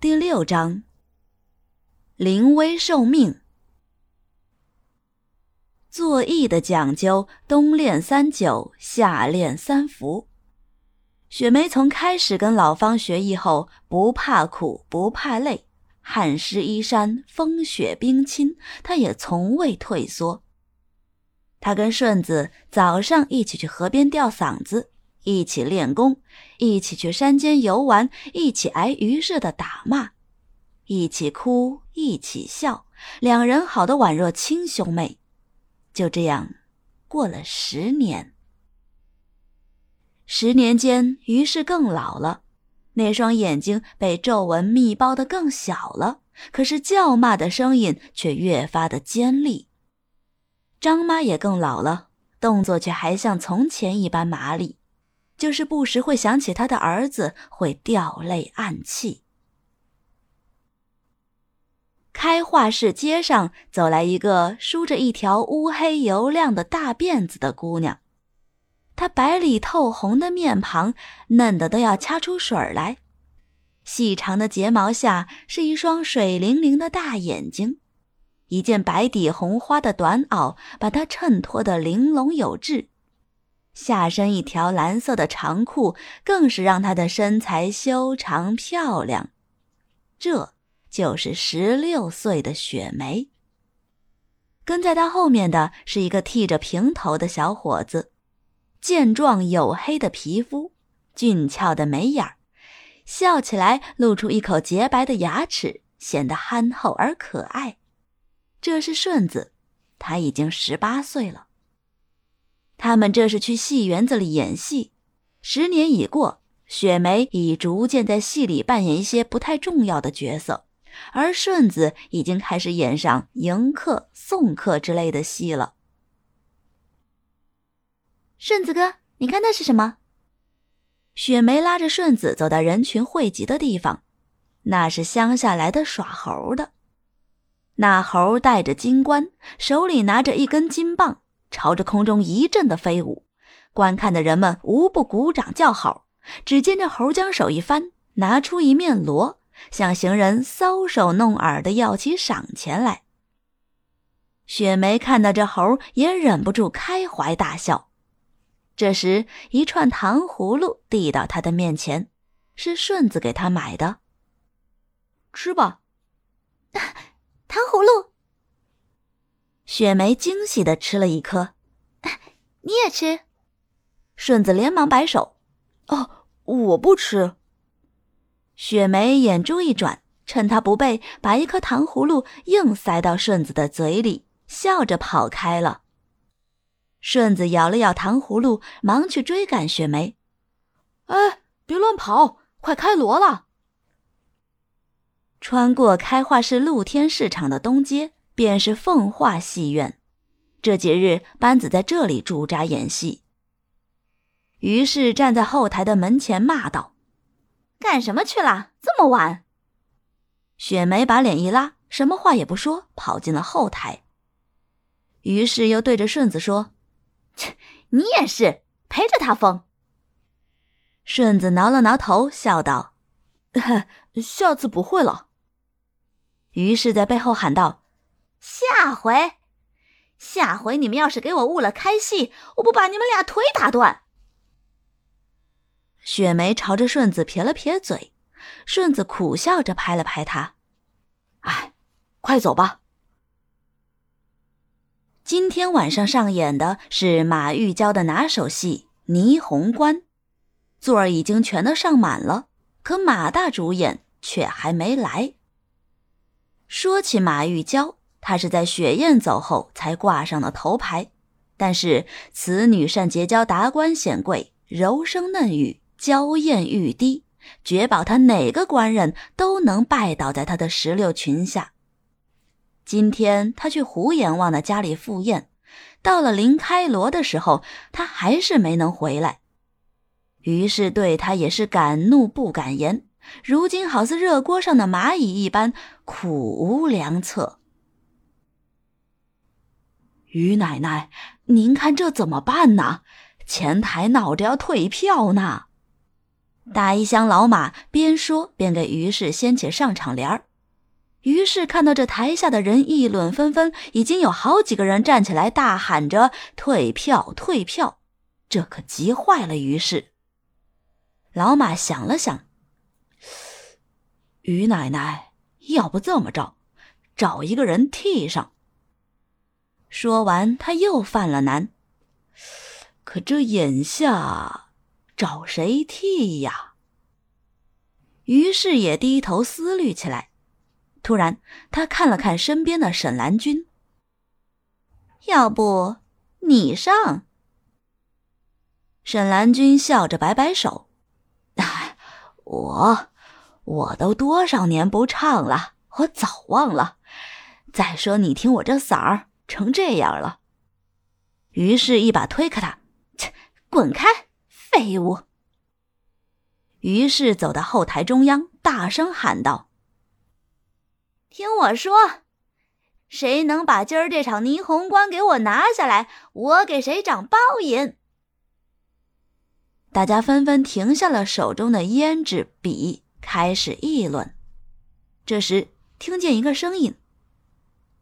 第六章，临危受命。做艺的讲究，冬练三九，夏练三伏。雪梅从开始跟老方学艺后，不怕苦，不怕累，汗湿衣衫，风雪冰侵，她也从未退缩。她跟顺子早上一起去河边吊嗓子。一起练功，一起去山间游玩，一起挨于氏的打骂，一起哭，一起笑，两人好的宛若亲兄妹。就这样过了十年。十年间，于氏更老了，那双眼睛被皱纹密包的更小了，可是叫骂的声音却越发的尖利。张妈也更老了，动作却还像从前一般麻利。就是不时会想起他的儿子，会掉泪暗泣。开化市街上走来一个梳着一条乌黑油亮的大辫子的姑娘，她白里透红的面庞嫩得都要掐出水来，细长的睫毛下是一双水灵灵的大眼睛，一件白底红花的短袄把她衬托得玲珑有致。下身一条蓝色的长裤，更是让她的身材修长漂亮。这就是十六岁的雪梅。跟在她后面的是一个剃着平头的小伙子，健壮黝黑的皮肤，俊俏的眉眼，笑起来露出一口洁白的牙齿，显得憨厚而可爱。这是顺子，他已经十八岁了。他们这是去戏园子里演戏，十年已过，雪梅已逐渐在戏里扮演一些不太重要的角色，而顺子已经开始演上迎客、送客之类的戏了。顺子哥，你看那是什么？雪梅拉着顺子走到人群汇集的地方，那是乡下来的耍猴的，那猴戴着金冠，手里拿着一根金棒。朝着空中一阵的飞舞，观看的人们无不鼓掌叫好。只见这猴将手一翻，拿出一面锣，向行人搔首弄耳的要起赏钱来。雪梅看到这猴，也忍不住开怀大笑。这时，一串糖葫芦递到他的面前，是顺子给他买的。吃吧，糖葫芦。雪梅惊喜的吃了一颗，你也吃。顺子连忙摆手：“哦，我不吃。”雪梅眼珠一转，趁他不备，把一颗糖葫芦硬塞到顺子的嘴里，笑着跑开了。顺子咬了咬糖葫芦，忙去追赶雪梅：“哎，别乱跑，快开锣了！”穿过开化市露天市场的东街。便是凤化戏院，这几日班子在这里驻扎演戏。于是站在后台的门前骂道：“干什么去了？这么晚！”雪梅把脸一拉，什么话也不说，跑进了后台。于是又对着顺子说：“切，你也是陪着他疯。”顺子挠了挠头，笑道：“ 下次不会了。”于是，在背后喊道。下回，下回你们要是给我误了开戏，我不把你们俩腿打断！雪梅朝着顺子撇了撇嘴，顺子苦笑着拍了拍他：“哎，快走吧。”今天晚上上演的是马玉娇的拿手戏《霓虹关》，座儿已经全都上满了，可马大主演却还没来。说起马玉娇。他是在雪雁走后才挂上的头牌，但是此女善结交达官显贵，柔声嫩语，娇艳欲滴，绝保他哪个官人都能拜倒在他的石榴裙下。今天他去胡阎王的家里赴宴，到了临开锣的时候，他还是没能回来，于是对他也是敢怒不敢言，如今好似热锅上的蚂蚁一般，苦无良策。于奶奶，您看这怎么办呢？前台闹着要退票呢。大衣箱老马边说边给于氏掀起上场帘儿。于是看到这台下的人议论纷纷，已经有好几个人站起来大喊着“退票，退票”，这可急坏了于氏。老马想了想，于奶奶，要不这么着，找一个人替上。说完，他又犯了难。可这眼下找谁替呀？于是也低头思虑起来。突然，他看了看身边的沈兰君，要不你上？沈兰君笑着摆摆手：“我，我都多少年不唱了，我早忘了。再说，你听我这嗓儿成这样了。”于是，一把推开他：“切，滚开，废物！”于是走到后台中央，大声喊道。听我说，谁能把今儿这场霓虹关给我拿下来，我给谁长包银。大家纷纷停下了手中的胭脂笔，开始议论。这时，听见一个声音：“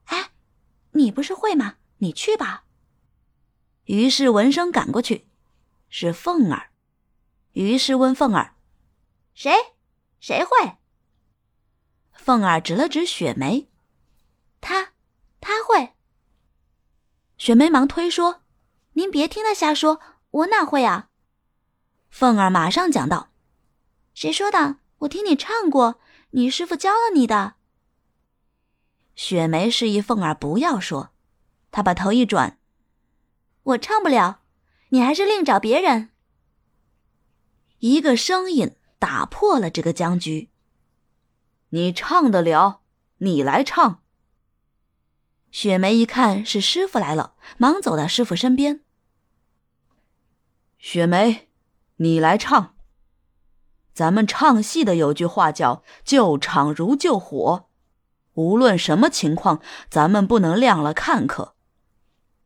哎，你不是会吗？你去吧。”于是闻声赶过去，是凤儿。于是问凤儿：“谁？谁会？”凤儿指了指雪梅，她，她会。雪梅忙推说：“您别听她瞎说，我哪会啊？”凤儿马上讲道：“谁说的？我听你唱过，你师傅教了你的。”雪梅示意凤儿不要说，她把头一转：“我唱不了，你还是另找别人。”一个声音打破了这个僵局。你唱得了，你来唱。雪梅一看是师傅来了，忙走到师傅身边。雪梅，你来唱。咱们唱戏的有句话叫“救场如救火”，无论什么情况，咱们不能亮了看客。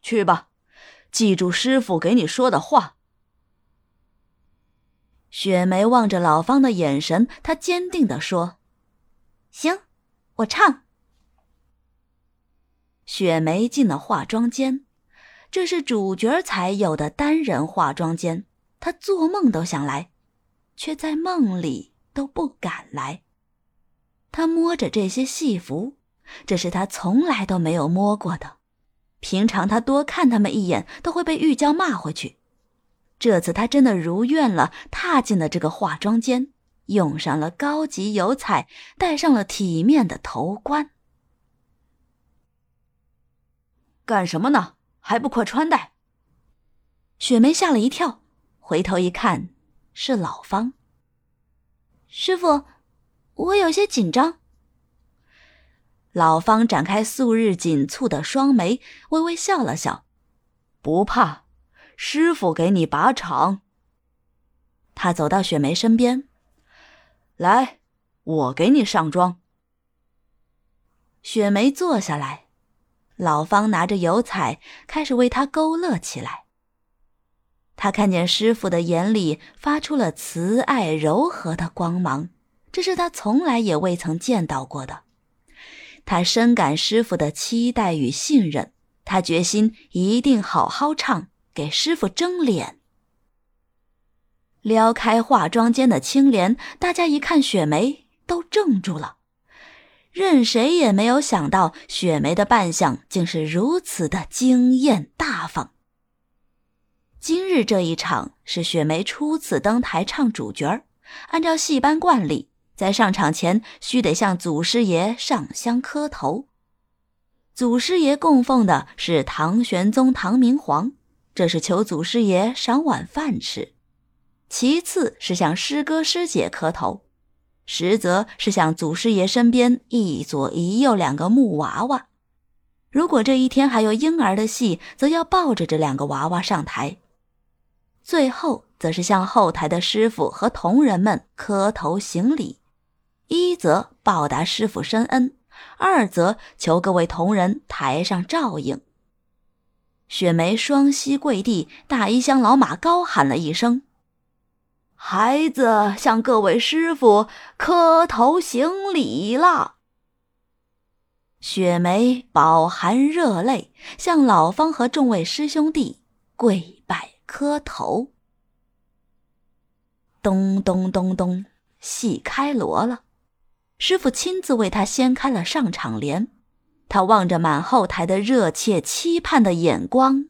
去吧，记住师傅给你说的话。雪梅望着老方的眼神，她坚定地说。行，我唱。雪梅进了化妆间，这是主角才有的单人化妆间。她做梦都想来，却在梦里都不敢来。他摸着这些戏服，这是他从来都没有摸过的。平常他多看他们一眼，都会被玉娇骂回去。这次他真的如愿了，踏进了这个化妆间。用上了高级油彩，戴上了体面的头冠。干什么呢？还不快穿戴！雪梅吓了一跳，回头一看，是老方。师傅，我有些紧张。老方展开素日紧蹙的双眉，微微笑了笑：“不怕，师傅给你把场。”他走到雪梅身边。来，我给你上妆。雪梅坐下来，老方拿着油彩开始为她勾勒起来。他看见师傅的眼里发出了慈爱柔和的光芒，这是他从来也未曾见到过的。他深感师傅的期待与信任，他决心一定好好唱，给师傅争脸。撩开化妆间的青帘，大家一看雪梅，都怔住了。任谁也没有想到，雪梅的扮相竟是如此的惊艳大方。今日这一场是雪梅初次登台唱主角，按照戏班惯例，在上场前须得向祖师爷上香磕头。祖师爷供奉的是唐玄宗唐明皇，这是求祖师爷赏碗饭吃。其次是向师哥师姐磕头，实则是向祖师爷身边一左一右两个木娃娃。如果这一天还有婴儿的戏，则要抱着这两个娃娃上台。最后则是向后台的师傅和同仁们磕头行礼，一则报答师傅深恩，二则求各位同仁台上照应。雪梅双膝跪地，大衣箱老马高喊了一声。孩子向各位师傅磕头行礼了。雪梅饱含热泪，向老方和众位师兄弟跪拜磕头。咚咚咚咚，戏开锣了，师傅亲自为他掀开了上场帘。他望着满后台的热切期盼的眼光，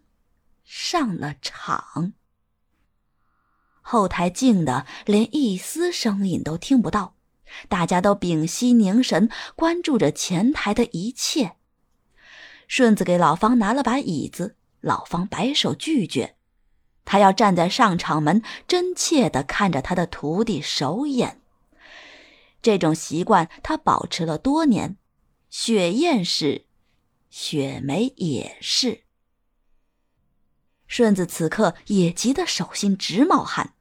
上了场。后台静的连一丝声音都听不到。大家都屏息凝神，关注着前台的一切。顺子给老方拿了把椅子，老方摆手拒绝，他要站在上场门，真切地看着他的徒弟首演。这种习惯他保持了多年，雪雁是，雪梅也是。顺子此刻也急得手心直冒汗。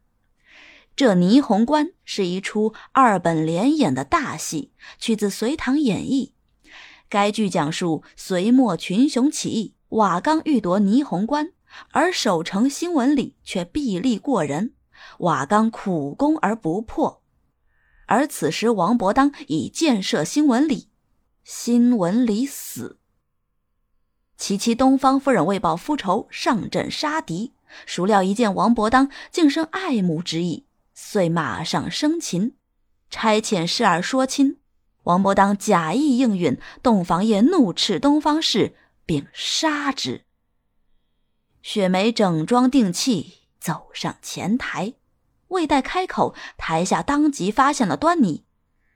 这《霓虹关》是一出二本联演的大戏，取自《隋唐演义》。该剧讲述隋末群雄起义，瓦岗欲夺霓虹关，而守城新闻里却臂力过人，瓦岗苦攻而不破。而此时王伯当已箭射新闻里，新闻里死。其妻东方夫人为报夫仇，上阵杀敌，孰料一见王伯当，竟生爱慕之意。遂马上生擒，差遣侍儿说亲。王伯当假意应允，洞房夜怒斥东方氏，并杀之。雪梅整装定气，走上前台，未待开口，台下当即发现了端倪。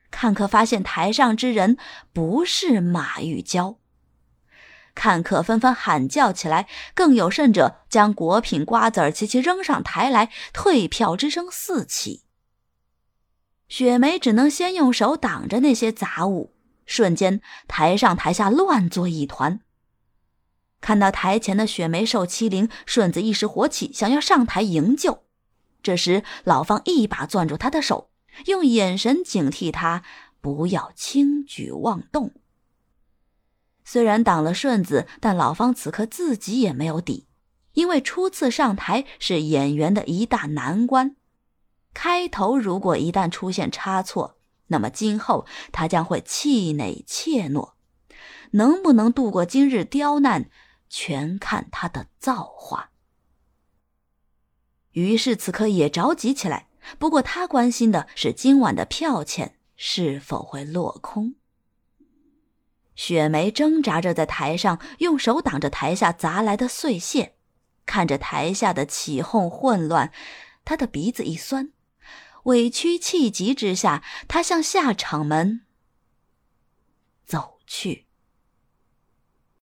看客发现台上之人不是马玉娇。看客纷纷喊叫起来，更有甚者将果品、瓜子儿齐齐扔上台来，退票之声四起。雪梅只能先用手挡着那些杂物，瞬间台上台下乱作一团。看到台前的雪梅受欺凌，顺子一时火起，想要上台营救。这时老方一把攥住他的手，用眼神警惕他不要轻举妄动。虽然挡了顺子，但老方此刻自己也没有底，因为初次上台是演员的一大难关。开头如果一旦出现差错，那么今后他将会气馁怯懦，能不能度过今日刁难，全看他的造化。于是此刻也着急起来，不过他关心的是今晚的票钱是否会落空。雪梅挣扎着在台上，用手挡着台下砸来的碎屑，看着台下的起哄混乱，她的鼻子一酸，委屈气急之下，她向下场门走去。